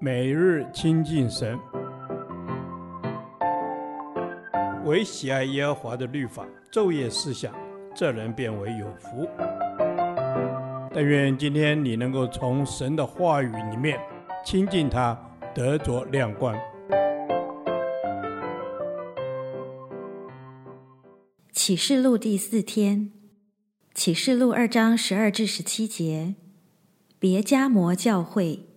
每日亲近神，唯喜爱耶和华的律法，昼夜思想，这人便为有福。但愿今天你能够从神的话语里面亲近他，得着亮光。启示录第四天，启示录二章十二至十七节，别迦摩教会。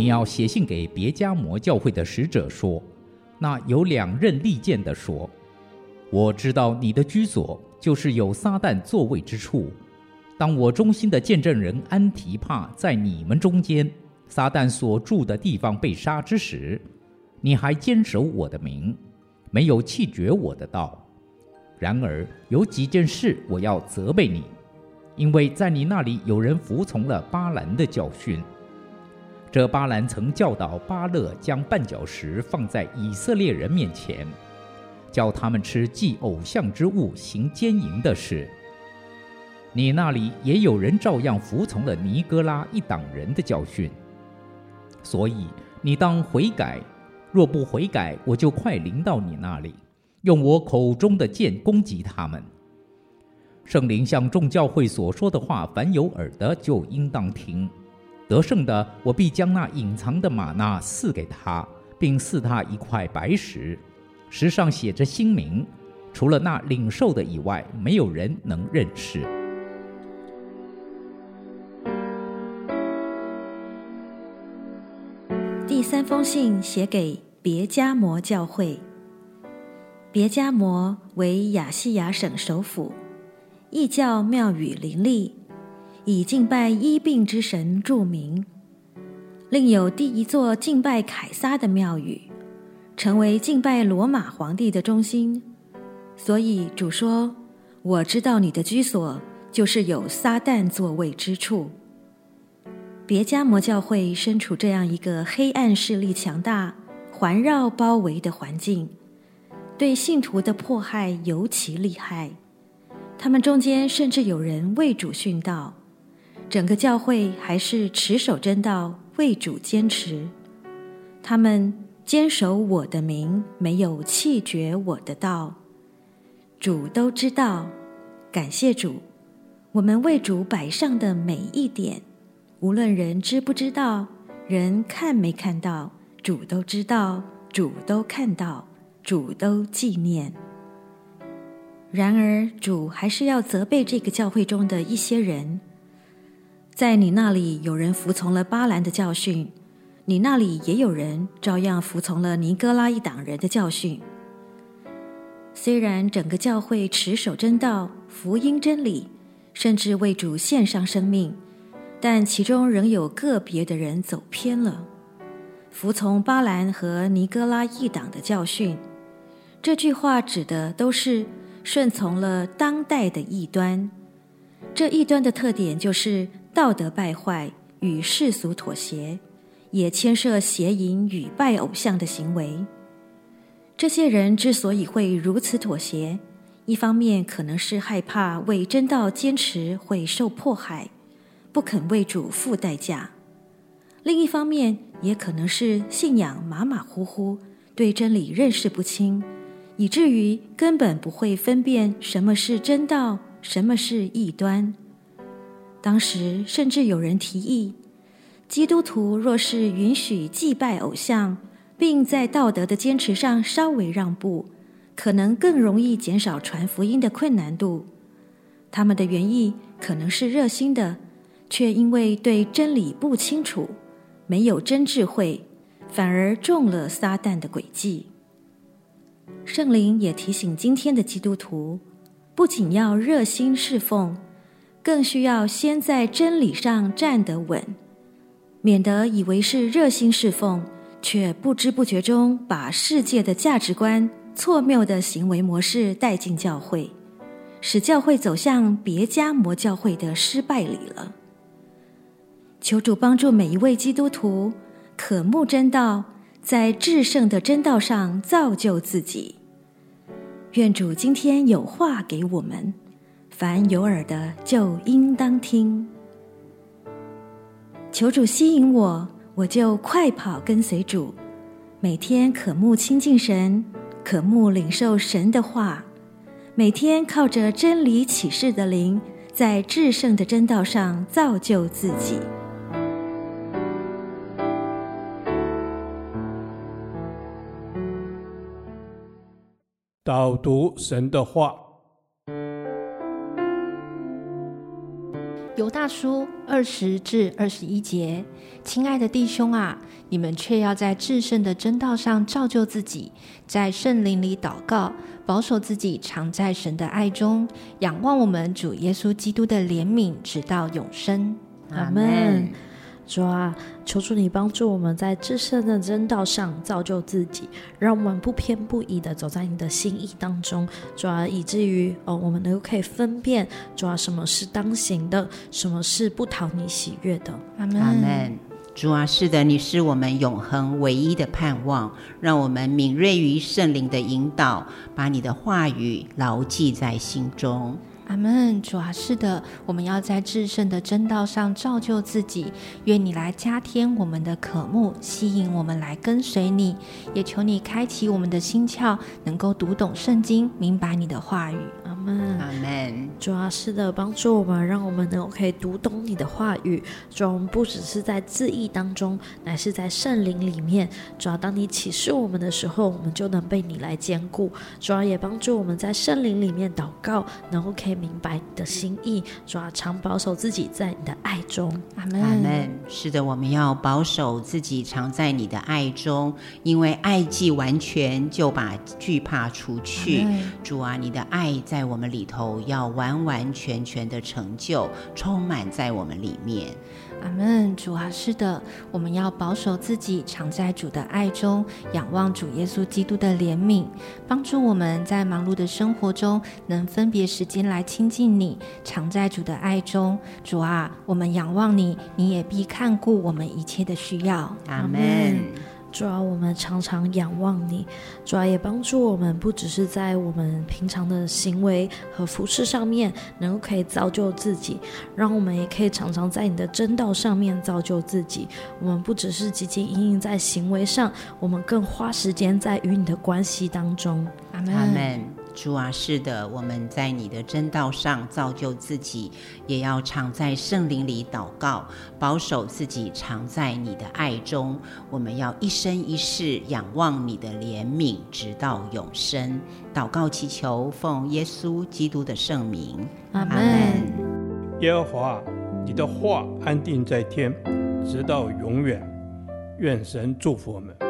你要写信给别迦摩教会的使者说：那有两刃利剑的说，我知道你的居所就是有撒旦座位之处。当我忠心的见证人安提帕在你们中间，撒旦所住的地方被杀之时，你还坚守我的名，没有弃绝我的道。然而有几件事我要责备你，因为在你那里有人服从了巴兰的教训。这巴兰曾教导巴勒将绊脚石放在以色列人面前，叫他们吃祭偶像之物，行奸淫的事。你那里也有人照样服从了尼哥拉一党人的教训，所以你当悔改。若不悔改，我就快临到你那里，用我口中的剑攻击他们。圣灵向众教会所说的话，凡有耳的就应当听。得胜的，我必将那隐藏的吗哪赐给他，并赐他一块白石，石上写着新名，除了那领受的以外，没有人能认识。第三封信写给别迦摩教会。别迦摩为亚细亚省首府，异教庙宇林立，以敬拜医病之神著名。另有第一座敬拜凯撒的庙宇，成为敬拜罗马皇帝的中心。所以主说：“我知道你的居所就是有撒旦座位之处。”别迦摩教会身处这样一个黑暗势力强大、环绕包围的环境，对信徒的迫害尤其厉害。他们中间甚至有人为主殉道，整个教会还是持守真道，为主坚持。他们坚守我的名，没有弃绝我的道。主都知道，感谢主，我们为主摆上的每一点。无论人知不知道，人看没看到，主都知道，主都看到，主都纪念。然而，主还是要责备这个教会中的一些人。在你那里有人服从了巴兰的教训，你那里也有人照样服从了尼哥拉一党人的教训。虽然整个教会持守真道、福音真理，甚至为主献上生命。但其中仍有个别的人走偏了，服从巴兰和尼哥拉一党的教训。这句话指的都是顺从了当代的异端。这异端的特点就是道德败坏与世俗妥协，也牵涉邪淫与拜偶像的行为。这些人之所以会如此妥协，一方面可能是害怕为真道坚持会受迫害。不肯为主付代价，另一方面也可能是信仰马马虎虎，对真理认识不清，以至于根本不会分辨什么是真道，什么是异端。当时甚至有人提议，基督徒若是允许祭拜偶像，并在道德的坚持上稍微让步，可能更容易减少传福音的困难度。他们的原意可能是热心的。却因为对真理不清楚，没有真智慧，反而中了撒旦的诡计。圣灵也提醒今天的基督徒，不仅要热心侍奉，更需要先在真理上站得稳，免得以为是热心侍奉，却不知不觉中把世界的价值观、错谬的行为模式带进教会，使教会走向别家魔教会的失败里了。求主帮助每一位基督徒渴慕真道，在至圣的真道上造就自己。愿主今天有话给我们，凡有耳的就应当听。求主吸引我，我就快跑跟随主，每天渴慕亲近神，渴慕领受神的话，每天靠着真理启示的灵，在至圣的真道上造就自己。导读神的话，大书二十至二十一节，亲爱的弟兄啊，你们却要在至圣的真道上造就自己，在圣灵里祷告，保守自己常在神的爱中，仰望我们主耶稣基督的怜悯，直到永生。阿门。主啊，求主你帮助我们在至圣的真道上造就自己，让我们不偏不倚的走在你的心意当中。主啊，以至于哦，我们能够可以分辨主啊，什么是当行的，什么是不讨你喜悦的。阿门。阿门。主啊，是的，你是我们永恒唯一的盼望，让我们敏锐于圣灵的引导，把你的话语牢记在心中。阿门，主啊，是的，我们要在至圣的真道上造就自己。愿你来加添我们的渴慕，吸引我们来跟随你。也求你开启我们的心窍，能够读懂圣经，明白你的话语。阿门，阿门。主啊，是的，帮助我们，让我们能够可以读懂你的话语。主啊，我们不只是在字义当中，乃是在圣灵里面。主啊，当你启示我们的时候，我们就能被你来兼顾。主啊，也帮助我们在圣灵里面祷告，能够可以。明白你的心意，主啊，常保守自己在你的爱中。阿门。阿门。是的，我们要保守自己常在你的爱中，因为爱既完全，就把惧怕除去。主啊，你的爱在我们里头要完完全全的成就，充满在我们里面。阿门，主啊，是的，我们要保守自己，常在主的爱中，仰望主耶稣基督的怜悯，帮助我们在忙碌的生活中能分别时间来亲近你，常在主的爱中。主啊，我们仰望你，你也必看顾我们一切的需要。阿门。主要，我们常常仰望你，主要，也帮助我们，不只是在我们平常的行为和服饰上面，能够可以造就自己，让我们也可以常常在你的真道上面造就自己。我们不只是汲汲营营在行为上，我们更花时间在与你的关系当中。阿门。阿门。主啊，是的，我们在你的真道上造就自己，也要常在圣灵里祷告，保守自己常在你的爱中。我们要一生一世仰望你的怜悯，直到永生。祷告祈求，奉耶稣基督的圣名，阿门。耶和华，你的话安定在天，直到永远。愿神祝福我们。